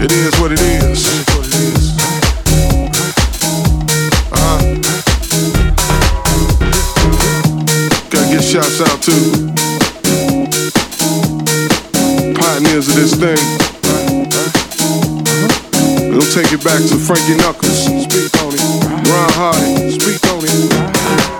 It is what it is. Uh-huh. Gotta get out pioneers of this thing. Take it back to Frankie Knuckles. Speak on it. Ron Hardy. Speak on it.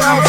house.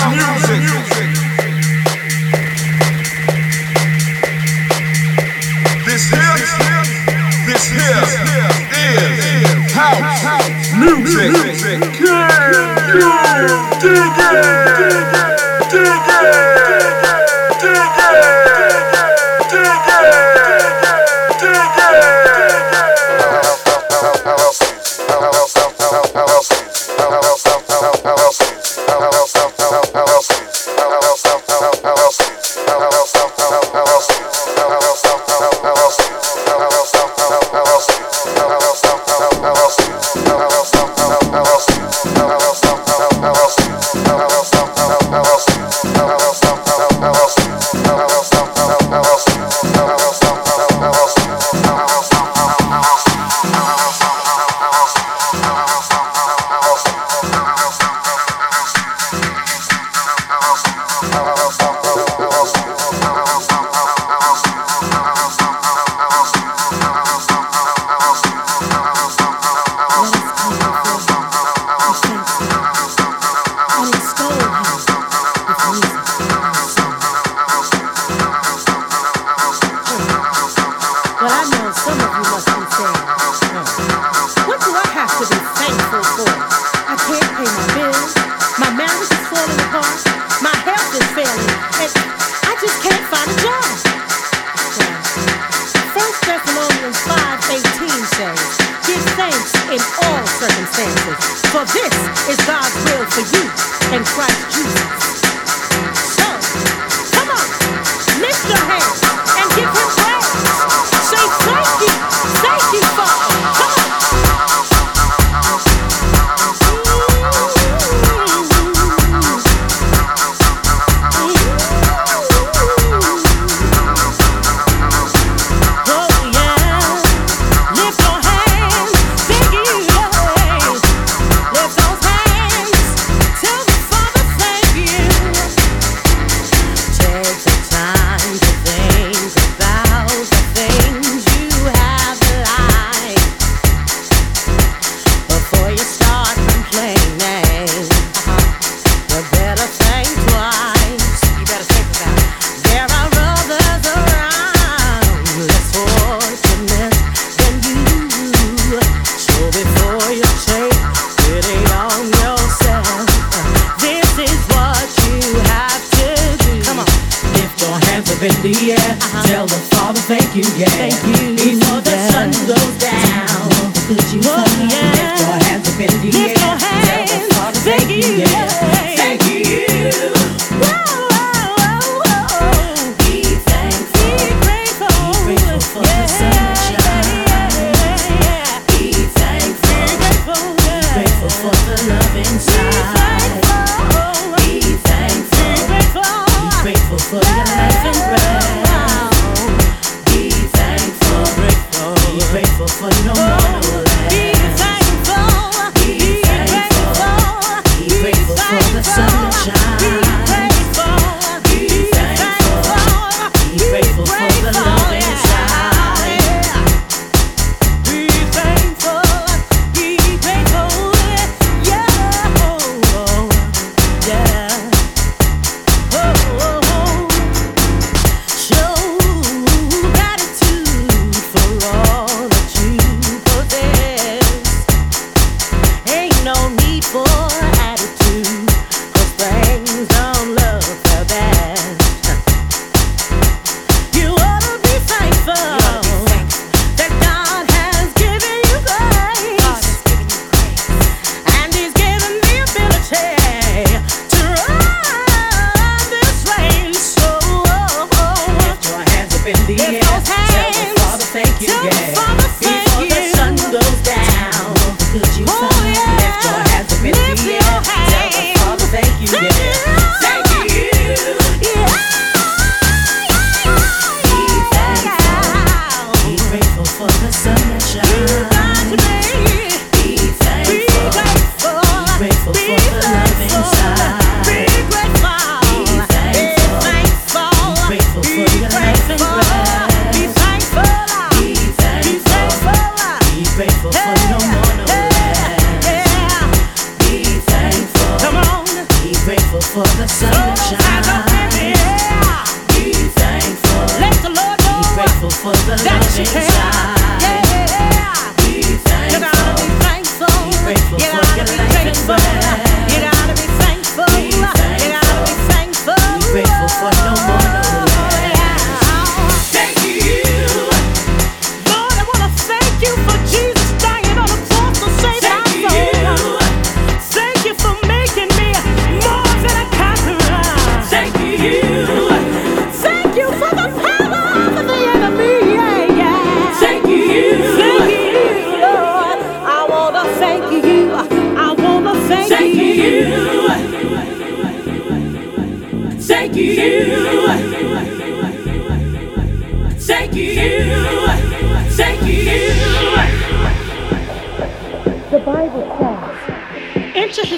No need for attitude, cause things don't look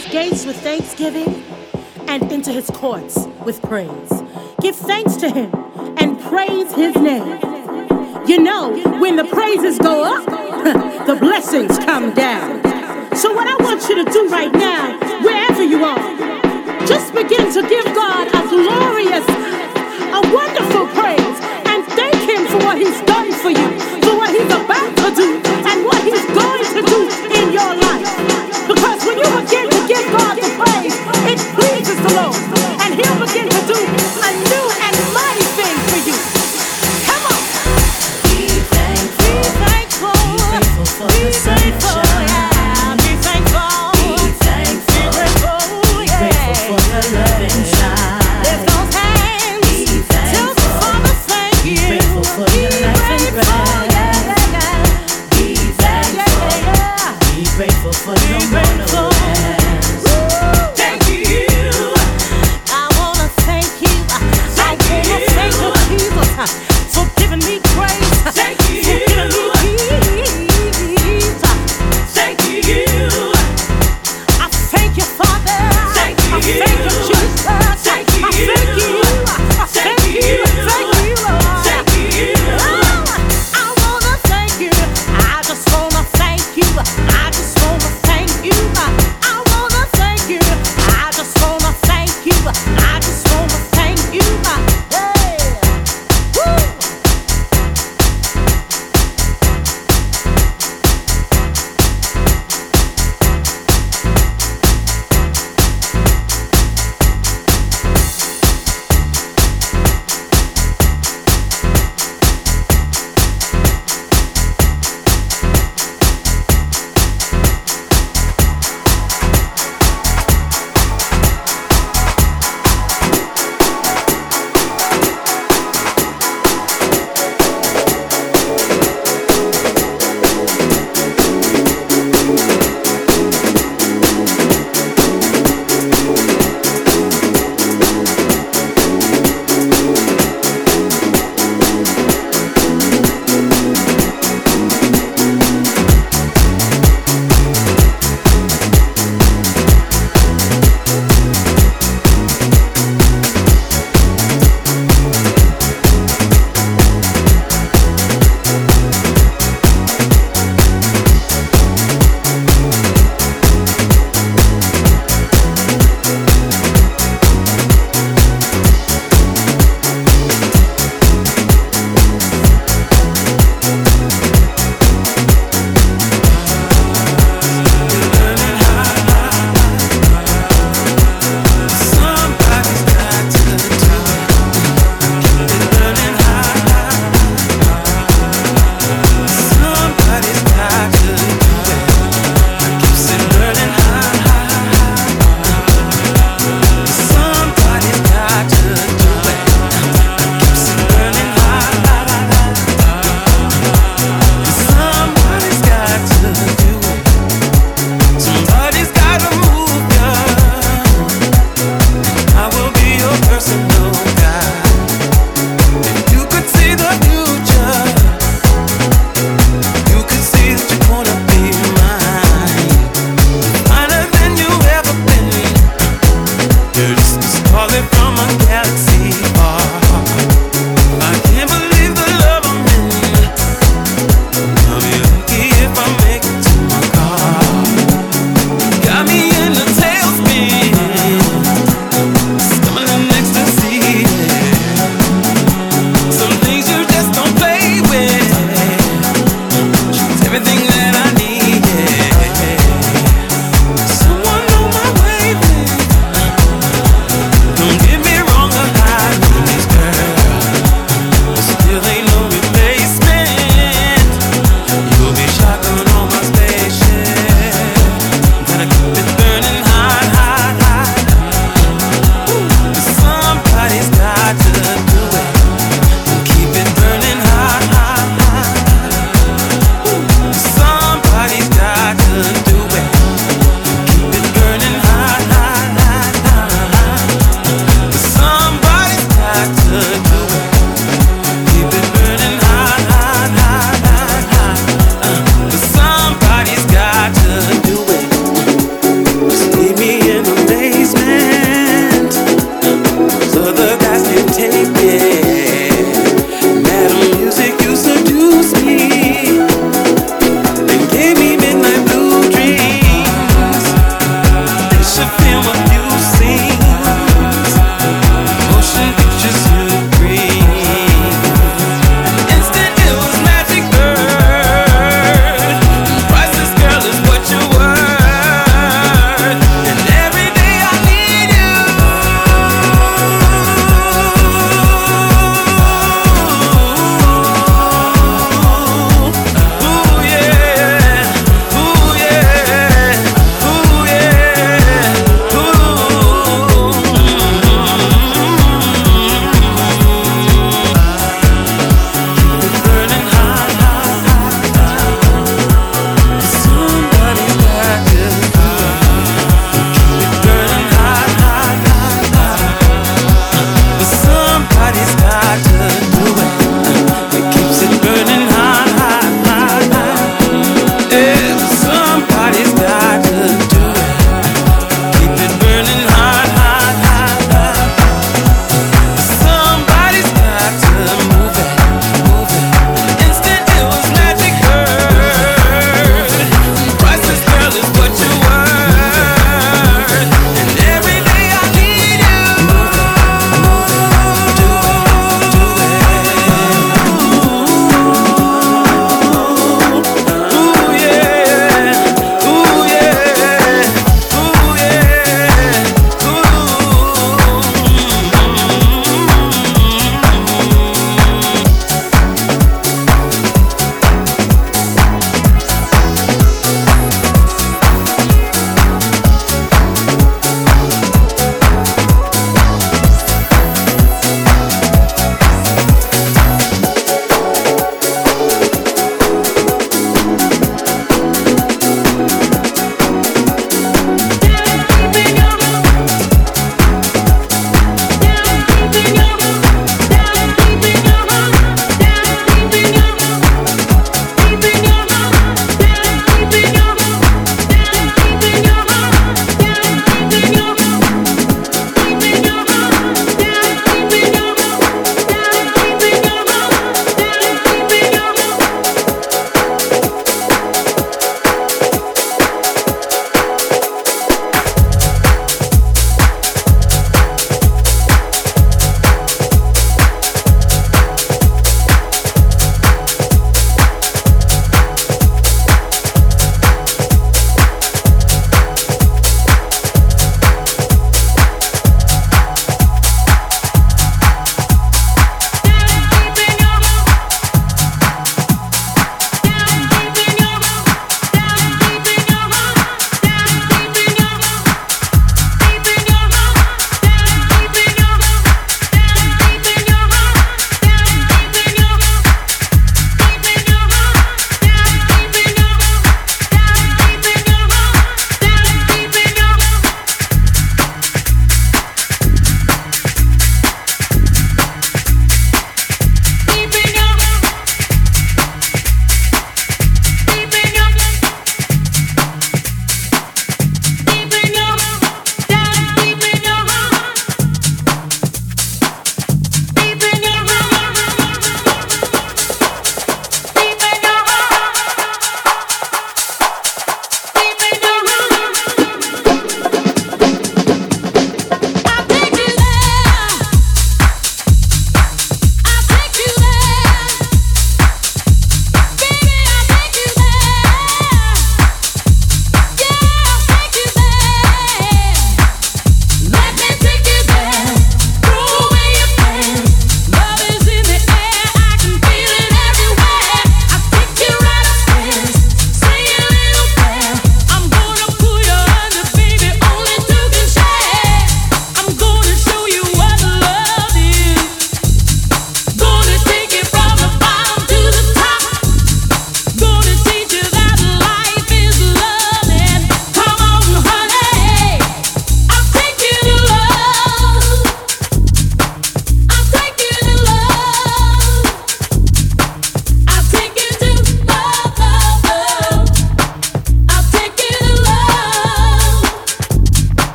his gates with thanksgiving and into his courts with praise. Give thanks to him and praise his name. You know, when the praises go up, the blessings come down. So, what I want you to do right now, wherever you are, just begin to give God a glorious, a wonderful praise and thank him for what he's done for you.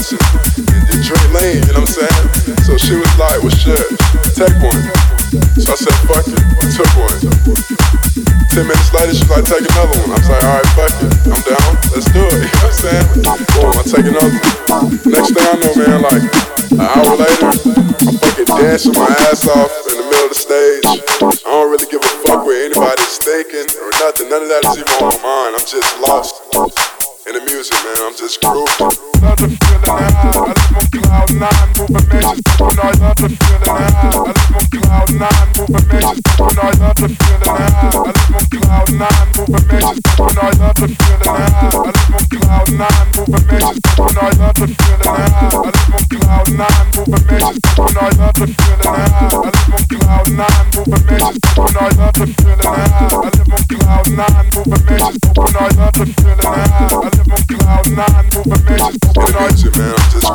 Cause you drain lane, you know what I'm saying? So she was like, well shit, take one. So I said, fuck it, I took one. Ten minutes later, she's like, take another one. I'm like, alright, fuck it, I'm down, let's do it, you know what I'm saying? Boom, I take another one. Next thing I know, man, like an hour later, I'm fucking dancing my ass off in the middle of the stage. I don't really give a fuck what anybody's thinking or nothing, none of that is even on my mind, I'm just lost the music, man. I'm just grooving. Love the feeling high. I live on cloud nine, moving measures. When I love the feeling high, I live on cloud nine, moving measures. When I love the feeling high, I live on cloud nine, moving measures. When I love the feeling high, I live on cloud nine, moving I love the feeling high, I live on cloud nine, moving measures. When I love the feeling high, I live on cloud nine, moving I love the feeling high, I live on cloud nine, moving measures. When I love the feeling high, I live cloud nine, moving man. Just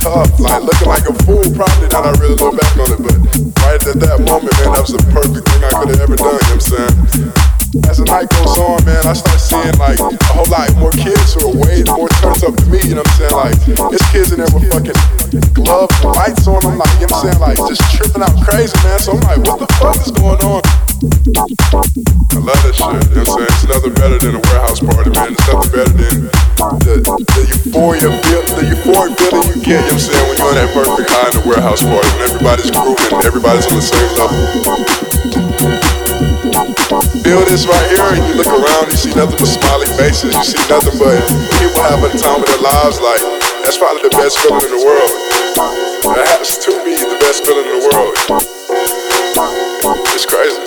tough, like looking like a fool. Probably not. Back on it, but right at that moment, man, that was the perfect thing I could have ever done. I'm saying? as the night goes on, man, I start seeing like a whole lot more kids who are way more turned up than me, you know what I'm saying? Like, it's kids in there with fucking gloves and lights on. I'm like, you know what I'm saying? Like, just tripping out crazy, man. So I'm like, what the fuck is going on? I love that shit, you know what I'm saying? It's nothing better than a warehouse party, man. It's nothing better than the, the euphoria, the euphoria feeling you get, you know what I'm saying? When you're on that perfect high in a warehouse party, when everybody's grooving, everybody's on the same level. Build this right here, and you look around, you see nothing but smiling faces. You see nothing but people having the time of their lives. Like that's probably the best feeling in the world. That has to be the best feeling in the world. It's crazy.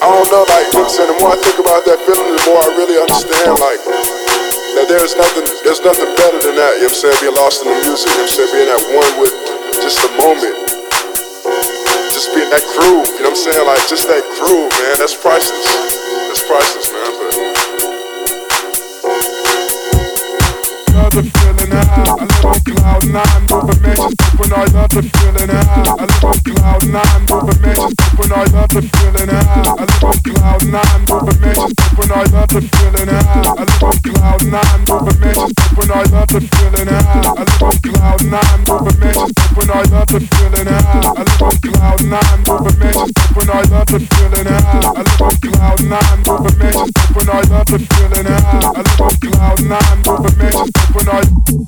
I don't know, like Nixon. The more I think about that feeling, the more I really understand, like that there's nothing, there's nothing better than that. You know what I'm saying? Being lost in the music. You know what I'm saying? Being at one with just a moment just being that groove, you know what I'm saying? Like just that groove, man. That's priceless. That's priceless, man. But high. I live on cloud nine, moving mansions when I love the feeling. I live on cloud nine, moving mansions when I love the feeling. I live on cloud nine, moving mansions when I love the feeling. I live on cloud nine, moving the feeling high. I love the feeling. I live on cloud nine, moving the feeling high. I love the feeling. I live on cloud nine, moving mansions when I